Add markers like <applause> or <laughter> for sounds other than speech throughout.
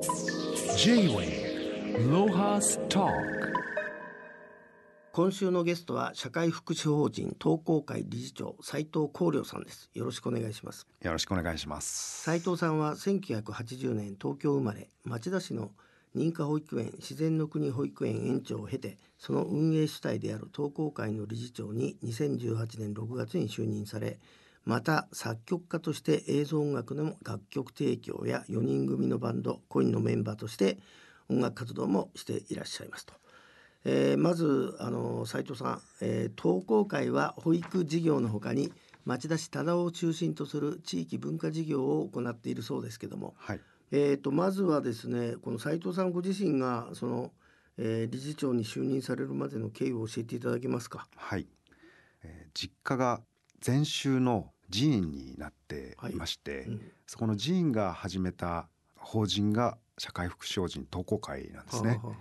J-Way ロハスト今週のゲストは社会福祉法人東工会理事長斉藤光良さんです。よろしくお願いします。よろしくお願いします。斉藤さんは1980年東京生まれ町田市の認可保育園自然の国保育園園長を経てその運営主体である東工会の理事長に2018年6月に就任されまた作曲家として映像音楽の楽曲提供や4人組のバンドコインのメンバーとして音楽活動もしていらっしゃいますと。えーまずあの斉藤さん、えー、東工会は保育事業のほかに町田市忠雄を中心とする地域文化事業を行っているそうですけども、はい。えー、とまずはですねこの斉藤さんご自身がその、えー理事長に就任されるまでの経緯を教えていただけますか？はい。えー実家が禅宗の寺院になっていまして、うんそこの寺院が始めた法人が社会福祉法人東工会なんですね。はあはあ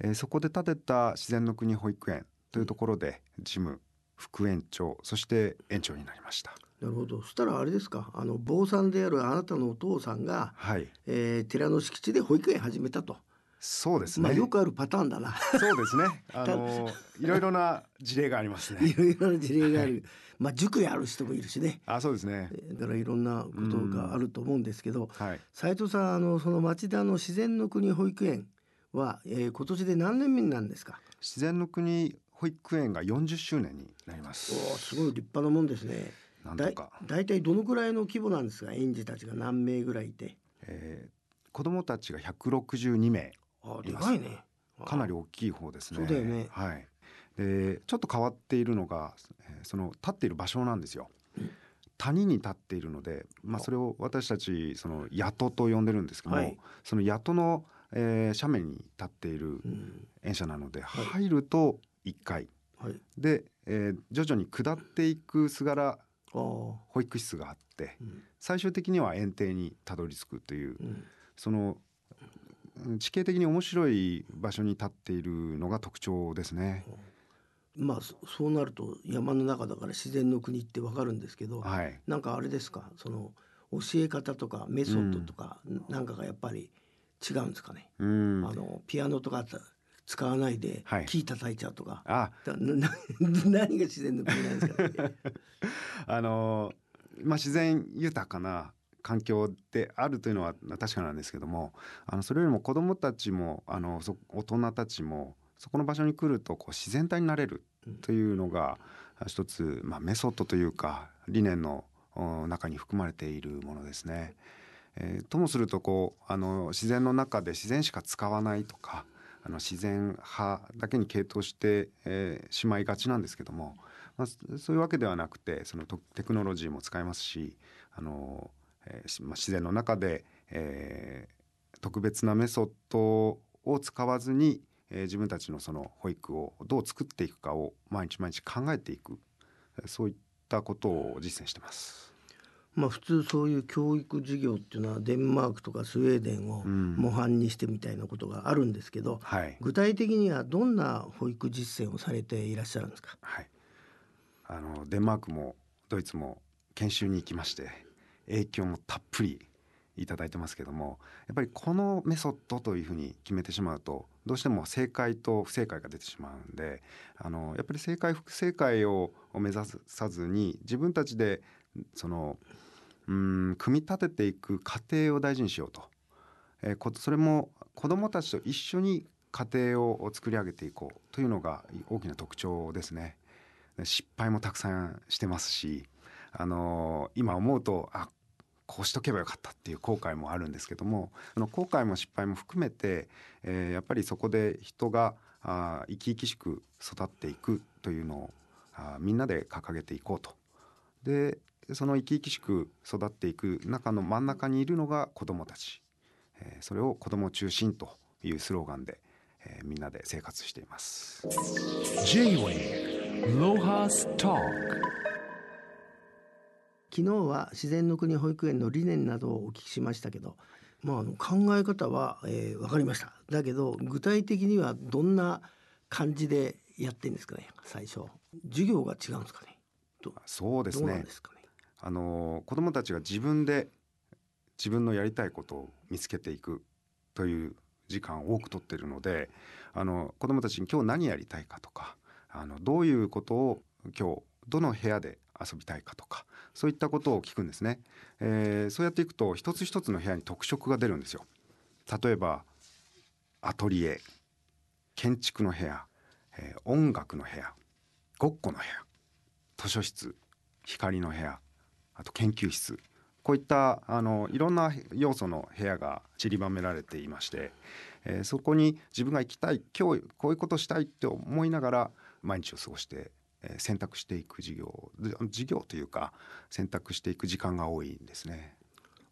えーそこで建てた自然の国保育園というところで事務副園長そして園長になりました。なるほどそしたらあれですかあの坊さんであるあなたのお父さんが、はい。えー寺の敷地で保育園始めたと、そうですね。まあよくあるパターンだなそうですね。<laughs> あのいろいろな事例がありますいね。<laughs> ろいろな事例がある、まあ塾やる人もいるしねあ、そうですね。だからいろんなことがあると思うんですけど、はい。斉藤さんあのその町田の自然の国保育園は、えー今年で何年目になるんですか？自然の国保育園が40周年になりまおす。ーすごい立派なもんですねだいなんとか、大体どのくらいの規模なんですか？園児たちが何名ぐらいいてえー子どもたちが162名あでかいね。かなり大きい方ですね。そうだよね。はい。でちょっと変わっているのが、えーその立っている場所なんですよ。谷に立っているので、まあ、それを私たちその谷戸と呼んでるんですけども、はい。その谷戸の、えー斜面に立っているうん。園舎なので、はい。入ると1階。はい。で、えー徐々に下っていくすがら保育室があってうん。最終的には園庭にたどり着くといううん。そのうん地形的に面白い場所に立っているのが特徴ですね。まあそそうなると山の中だから自然の国ってわかるんですけど、はい。なんかあれですか？その教え方とかメソッドとか、なんかがやっぱり違うんですかね、うん。あのピアノとか使わないではい。木叩いちゃうとか、あ、だ <laughs> なな何が自然の国なんですかね <laughs> あのーまあ自然豊かな環境であるというのは確かなんですけども、あのそれよりも子どもたちもあのそ大人たちもそこの場所に来るとこう自然体になれるというのが一つ、まあ、メソッドというか理念の中に含まれているものですね。えーともするとこうあの自然の中で自然しか使わないとかあの自然派だけに傾倒して、えーしまいがちなんですけども、まあ、そういうわけではなくてそのテクノロジーも使えますしあの、えーしまあ、自然の中で、えー特別なメソッドを使わずに、えー自分たちのその保育をどう作っていくかを毎日毎日考えていくえーそういったことを実践してます。まあ普通そういう教育事業っていうのはデンマークとかスウェーデンをうん。模範にしてみたいなことがあるんですけど、はい、具体的にはどんな保育実践をされていらっしゃるんですか？はい、あのデンマークもドイツも研修に行きまして影響もたっぷりいただいてますけどもやっぱりこのメソッドというふうに決めてしまうとどうしても正解と不正解が出てしまうんであのやっぱり正解不正解を目指さずに自分たちでそのうん組み立てていく過程を大事にしようと、えーそれも子どもたちと一緒に家庭を作り上げていこうというのが大きな特徴ですね。失敗もたくさんしてますし、あの今思うとあこうしとけばよかったっていう後悔もあるんですけどもその後悔も失敗も含めて、えーやっぱりそこで人があ生き生きしく育っていくというのをあみんなで掲げていこうと。でその生き生きしく育っていく中の真ん中にいるのが子どもたち、えーそれを子ども中心というスローガンで、えーみんなで生活しています。J-Way ロハスト昨日は自然の国保育園の理念などをお聞きしましたけど、まあ、あの考え方は、えー、分かりました。だけど具体的にはどんな感じでやってんですかね最初。授業が違うんですかね。どそうですね。ね。あの子どもたちが自分で自分のやりたいことを見つけていくという時間を多く取ってるのであの子どもたちに今日何やりたいかとかあのどういうことを今日どの部屋で遊びたいかとかそういったことを聞くんですね、えー、そうやっていくと一つ一つの部屋に特色が出るんですよ。例えばアトリエ建築の部屋、えー、音楽の部屋ごっこの部屋図書室光の部屋あと研究室こういったあのいろんな要素の部屋が散りばめられていまして、えー、そこに自分が行きたい今日こういうことしたいって思いながら毎日を過ごして選択していく授業授業というか選択していく時間が多いんですね。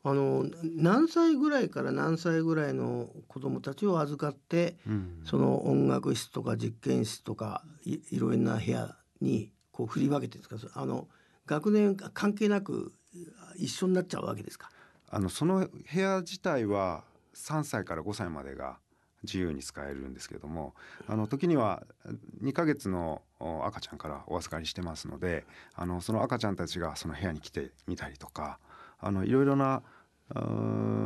あの何歳ぐらいから何歳ぐらいの子どもたちを預かって、うん、その音楽室とか実験室とかいいろんな部屋にこう振り分けてですか？あの学年関係なく一緒になっちゃうわけですか？あのその部屋自体は3歳から5歳までが自由に使えるんですけれどもあの時には2ヶ月の赤ちゃんからお預かりしてますのであのその赤ちゃんたちがその部屋に来てみたりとかあのいろいろな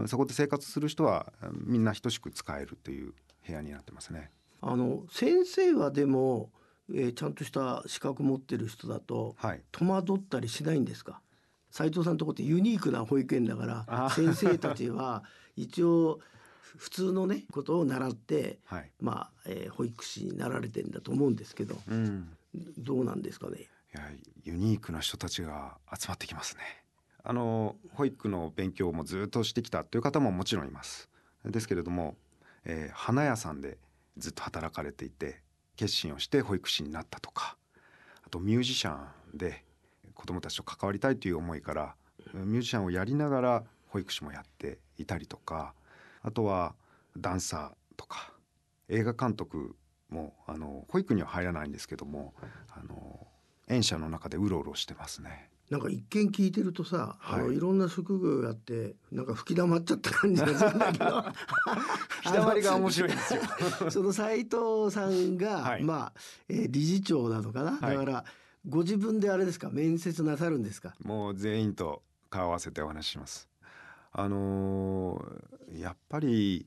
そこで生活する人はみんな等しく使えるという部屋になってますね。あの先生はでも、えー、ちゃんとした資格持ってる人だと、はい、戸惑ったりしないんですか？斉藤さんのとこってユニークな保育園だから先生たちは一応普通のねことを習って、はい、まあ、えー、保育士になられてんだと思うんですけど、うん、どうなんですかね？いやユニークな人たちが集まってきますね。あの保育の勉強もずっとしてきたという方ももちろんいます。ですけれども、えー、花屋さんでずっと働かれていて決心をして保育士になったとかあとミュージシャンで子どもたちと関わりたいという思いからミュージシャンをやりながら保育士もやっていたりとかあとはダンサーとか映画監督もあの保育には入らないんですけどもあの園舎の中でうろうろしてますね。なんか一見聞いてるとさ、はい、あのい。ろんな職業やってなんか吹き溜まっちゃった感じがするんだけど。<laughs> 吹き溜まりが面白いんですよ。<laughs> その斉藤さんが、はい、まあ、えー、理事長なのかな、はい、だからご自分であれですか？面接なさるんですか？もう全員と顔合わせてお話ししますあのー、やっぱり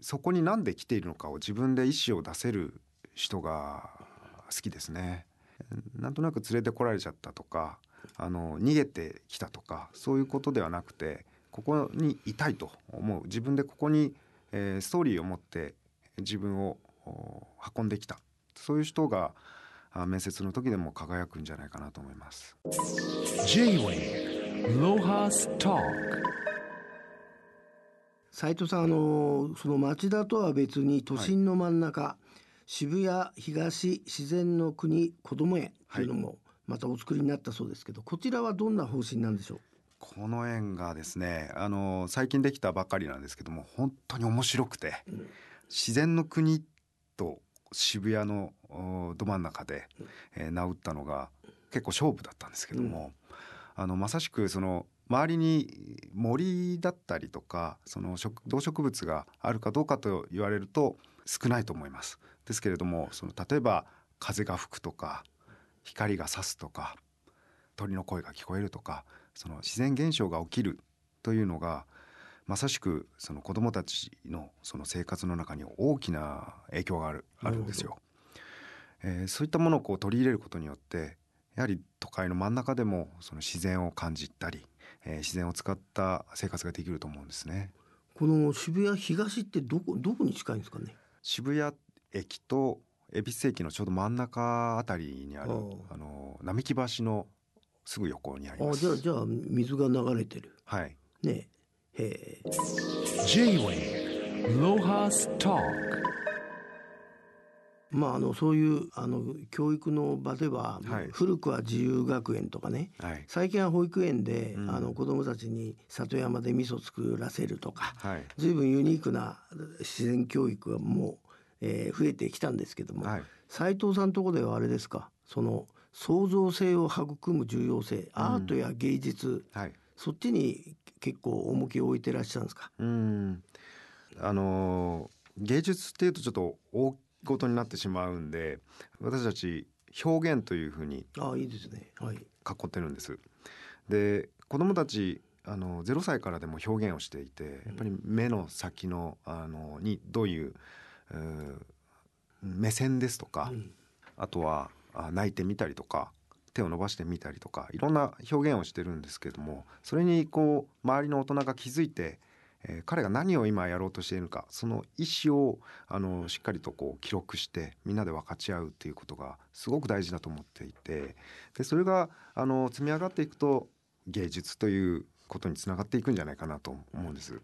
そこに何で来ているのかを自分で意思を出せる人が好きですね。なんとなく連れてこられちゃったとかあの逃げてきたとかそういうことではなくてここにいたいと思う自分でここに、えー、ストーリーを持って自分を運んできたそういう人が面接の時でも輝くんじゃないかなと思います。J-Way ロハスタ斉藤さんあのその町田とは別に都心の真ん中、はい、渋谷東自然の国こども園というのもまたお作りになったそうですけど、はい、こちらはどんな方針なんでしょう？この園がですねあの最近できたばっかりなんですけども本当に面白くて、うん、自然の国と渋谷のど真ん中で、えー、名打ったのが結構勝負だったんですけども、うん、あのまさしくその周りに森だったりとかその動植物があるかどうかと言われると少ないと思います。ですけれどもその例えば風が吹くとか光が差すとか鳥の声が聞こえるとかその自然現象が起きるというのがまさしくその子どもたちのその生活の中に大きな影響があるあるんですよ。えー、そういったものをこう取り入れることによってやはり都会の真ん中でもその自然を感じたりえー、自然を使った生活ができると思うんですね。この渋谷東ってどこどこに近いんですかね？渋谷駅と恵比寿駅のちょうど真ん中あたりにあるあの並木橋のすぐ横にあります。あじゃあじゃあ水が流れてる。はい。ねへえ。J-Way ロハスタまあ、あのそういうあの教育の場では、はい、古くは自由学園とかね、はい、最近は保育園で、うん、あの子どもたちに里山で味噌作らせるとか、はい、随分ユニークな自然教育がもう、えー、増えてきたんですけども、はい、斉藤さんのとこではあれですか？その創造性を育む重要性、アートや芸術、はい、そっちに結構重きを置いてらっしゃるんですか？うん。あの芸術っていうとちょっと大ことになってしまうんで私たち表現というふうにあいいですね。はい。囲ってるんです。で子どもたちあの0歳からでも表現をしていてやっぱり目の先のあのにどういう目線ですとか、うん。あとはあ泣いてみたりとか手を伸ばしてみたりとかいろんな表現をしてるんですけれどもそれにこう周りの大人が気づいて、えー彼が何を今やろうとしているのかその意思をあのしっかりとこう記録してみんなで分かち合うっていうことがすごく大事だと思っていてでそれがあの積み上がっていくと芸術ということにつながっていくんじゃないかなと思うんです。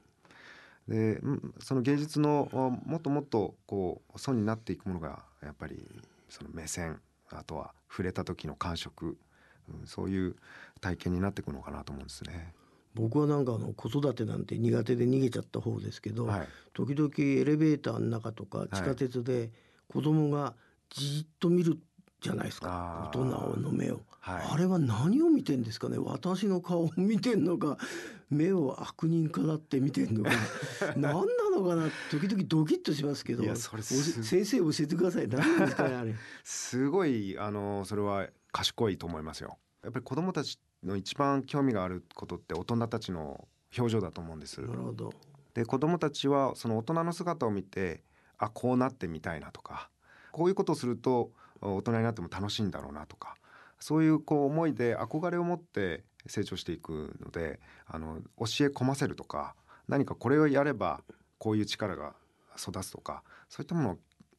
でその芸術のもっともっとこう損になっていくものがやっぱりその目線あとは触れた時の感触、うんそういう体験になっていくのかなと思うんですね。僕はなんかあの子育てなんて苦手で逃げちゃった方ですけど、はい、時々エレベーターの中とか地下鉄で子供がじっと見るじゃないですか。大人の目を、はい。あれは何を見てんですかね。私の顔を見てんのか <laughs> 目を悪人かなって見てんのか。<laughs> 何なのかな。時々ドキッとしますけど先生教えてください。何なんですかねあれ。<laughs> すごいあのそれは賢いと思いますよ。やっぱり子どもたちの一番興味があることって大人たちの表情だと思うんです。なるほどで子どもたちはその大人の姿を見てあこうなってみたいなとかこういうことをすると大人になっても楽しいんだろうなとかそういうこう思いで憧れを持って成長していくのであの教え込ませるとか何かこれをやればこういう力が育つとかそういったものを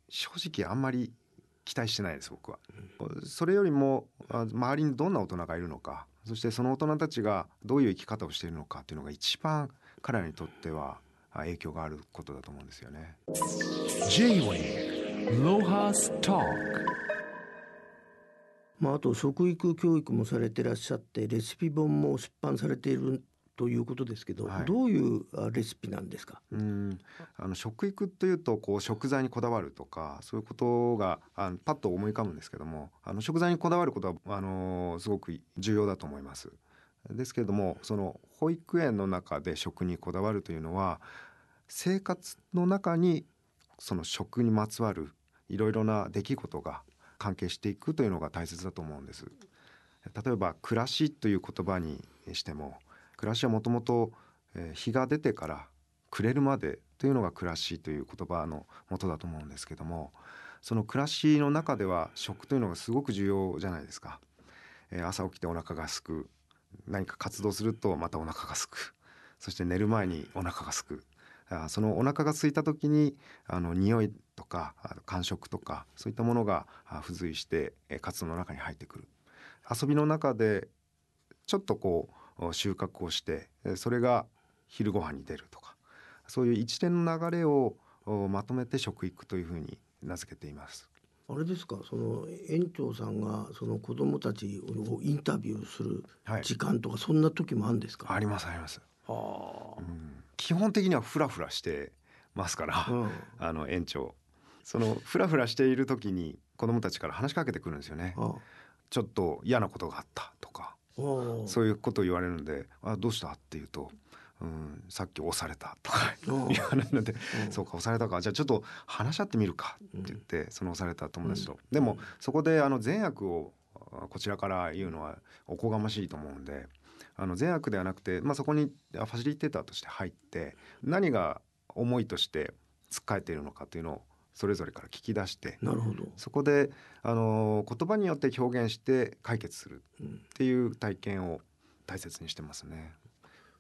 正直あんまり期待してないです僕は。それよりもあ周りにどんな大人がいるのかそしてその大人たちがどういう生き方をしているのかっていうのが一番彼らにとってはあ影響があることだと思うんですよね。まあ、あと食育教育もされてらっしゃってレシピ本も出版されているということですけど、はいどういうあレシピなんですか？うんあの食育というとこう食材にこだわるとかそういうことがあのパッと思い浮かぶんですけどもあの食材にこだわることはあのすごく重要だと思います。ですけれどもその保育園の中で食にこだわるというのは生活の中にその食にまつわるいろいろな出来事が関係していくというのが大切だと思うんです。例えば暮らしという言葉にしても暮らしはもともと日が出てから暮れるまでというのが暮らしという言葉の元だと思うんですけどもその暮らしの中では食というのがすごく重要じゃないですか、え朝起きてお腹が空く何か活動するとまたお腹が空くそして寝る前にお腹が空く。あそのお腹が空いた時にあの匂いとか感触とかそういったものが付随して活動の中に入ってくる。遊びの中でちょっとこう収穫をしてえーそれが昼ご飯に出るとかそういう一連の流れをおまとめて食育というふうに名付けています。あれですかその園長さんがその子供たちをインタビューするはい。時間とかそんな時もあるんですか、ありますあります。はうん。基本的にはフラフラしてますから、あ、うん。<laughs> あの園長。そのフラフラしている時に子どもたちから話しかけてくるんですよね。あちょっと嫌なことがあったそういうことを言われるんで「あどうした?」って言うと「うんさっき押された」とかうん言われるのでうんそうか押されたか。じゃあちょっと話し合ってみるかって言って、その押された友達と、でもそこであの善悪をあこちらから言うのはおこがましいと思うんであの善悪ではなくて、まあ、そこにあファシリテーターとして入って何が思いとしてつっかえているのかというのをそれぞれから聞き出してなるほど、そこであの言葉によって表現して解決するうん、っていう体験を大切にしてますね。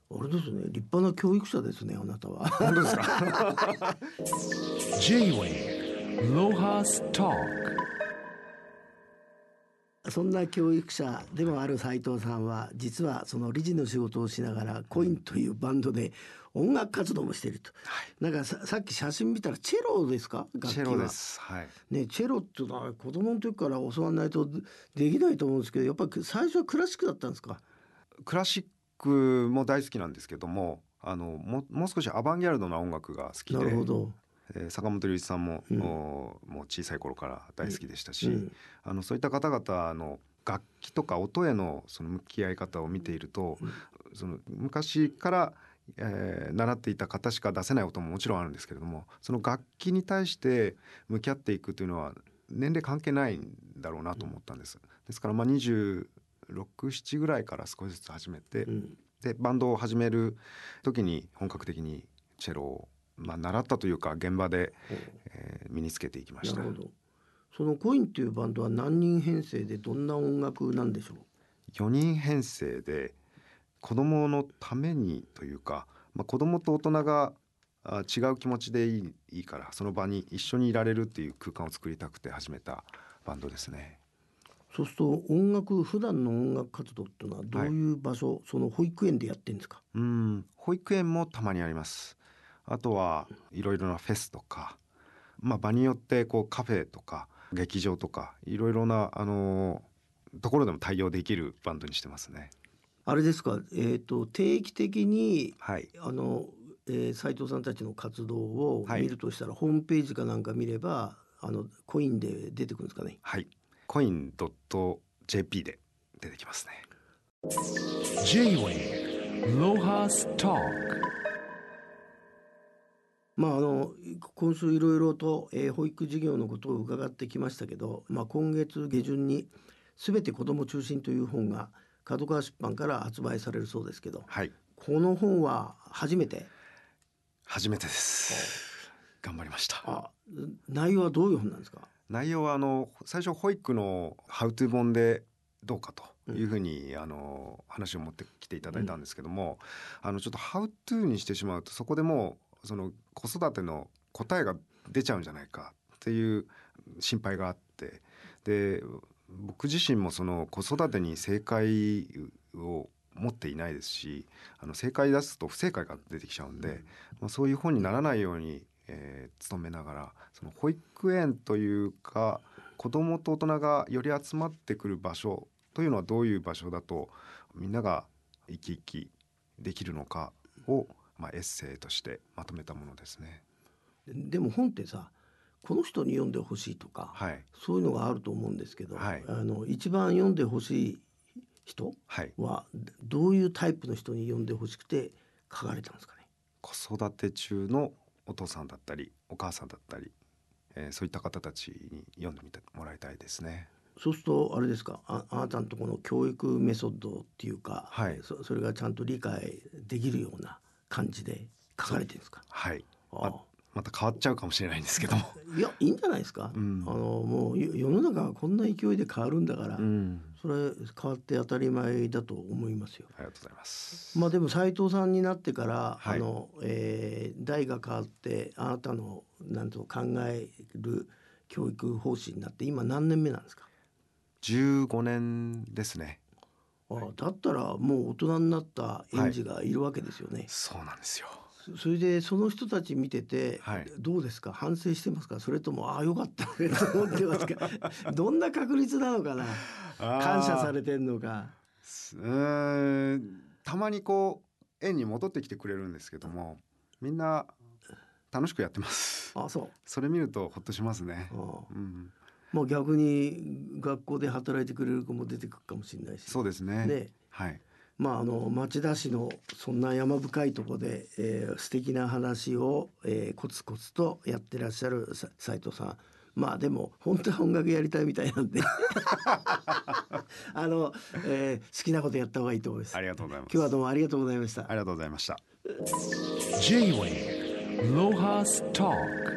あれですね立派な教育者ですねあなたは。本当ですか？<laughs> J-Way そんな教育者でもある斉藤さんは実はその理事の仕事をしながらコインというバンドで音楽活動もしていると、なんかささっき写真見たらチェロですか？楽器はチェロです。はい。ねチェロっていうのは子供の時から教わらないとできないと思うんですけどやっぱり最初はクラシックだったんですか？クラシックも大好きなんですけども、あのももう少しアバンギャルドな音楽が好きで、なるほど、えー坂本龍一さんも、うん。おもう小さい頃から大好きでしたし、うん。あのそういった方々の楽器とか音へのその向き合い方を見ていると、その昔から、えー習っていた方しか出せない音ももちろんあるんですけれどもその楽器に対して向き合っていくというのは年齢関係ないんだろうなと思ったんです。ですからまあ267ぐらいから少しずつ始めて、うん。でバンドを始める時に本格的にチェロを、まあ、習ったというか現場で、えー身につけていきました。なるほど。そのコインっていうバンドは何人編成でどんな音楽なんでしょう？4人編成で子供のためにというか、まあ、子供と大人があ違う気持ちでいいいいからその場に一緒にいられるっていう空間を作りたくて始めたバンドですね。そうすると音楽普段の音楽活動っていうのはどういう場所、その保育園でやってるんですか？うん。保育園もたまにありますあとはいろいろなフェスとか、まあ、場によってこうカフェとか劇場とかいろいろな、あのところでも対応できるバンドにしてますね。あれですか、えー、と定期的にはい。あの、えー、斉藤さんたちの活動をはい。見るとしたら、ホームページかなんか見ればあのコインで出てくるんですかね？はい。コイン .jp で出てきますね。J-Wave Lohas Talk まああの今週いろいろと、えー保育事業のことを伺ってきましたけど、まあ、今月下旬に「すべて子ども中心」という本が角川出版から発売されるそうですけどはい。この本は初めて？初めてです。頑張りました。あ内容はどういう本なんですか？内容はあの最初保育のハウトゥー本でどうかというふうに、あの話を持ってきていただいたんですけども、あのちょっとハウトゥーにしてしまうとそこでもうその子育ての答えが出ちゃうんじゃないかっていう心配があってで僕自身もその子育てに正解を持っていないですしあの正解出すと不正解が出てきちゃうんで、まあ、そういう本にならないように、えー努めながらその保育園というか子どもと大人がより集まってくる場所というのはどういう場所だとみんなが生き生きできるのかを、まあ、エッセイとしてまとめたものですね。でも本ってさこの人に読んでほしいとか、はい、そういうのがあると思うんですけど、はい。あの一番読んでほしい人はどういうタイプの人に読んでほしくて書かれたんですかね？子育て中のお父さんだったりお母さんだったり、えーそういった方たちに読んでみてもらいたいですね。そうするとあれですか？ああなたのところの教育メソッドっていうか、はい。そそれがちゃんと理解できるような感じで書かれてるんですか？はい、あままた変わっちゃうかもしれないんですけども。いやいいんじゃないですか、うん。あのもうよ世の中がこんな勢いで変わるんだから、うん、それ変わって当たり前だと思いますよ。ありがとうございます。まあでも斉藤さんになってから、はい。あの、えー代が変わってあなたのなんと考える教育方針になって今何年目なんですか？15年ですね。あだったらもう大人になった園児がいるわけですよね。そうなんですよ。そそれでその人たち見てて、はい。どうですか？反省してますか？それともああよかったねと思ってますか？<laughs> どんな確率なのかな？感謝されてんのか。うーん。たまにこう園に戻ってきてくれるんですけどもみんな楽しくやってます。あそう。それ見るとほっとしますね。うん、まあ逆に学校で働いてくれる子も出てくるかもしれないし。そうですね。ね。はい。まああの町田市のそんな山深いところで、えー、素敵な話を、えー、コツコツとやってらっしゃるさ斉藤さん。まあでも本当は音楽やりたいみたいなんで。<laughs> あの、えー、好きなことやった方がいいと思います。ありがとうございます。今日はどうもありがとうございました。ありがとうございました。J-Wave Lohas Talk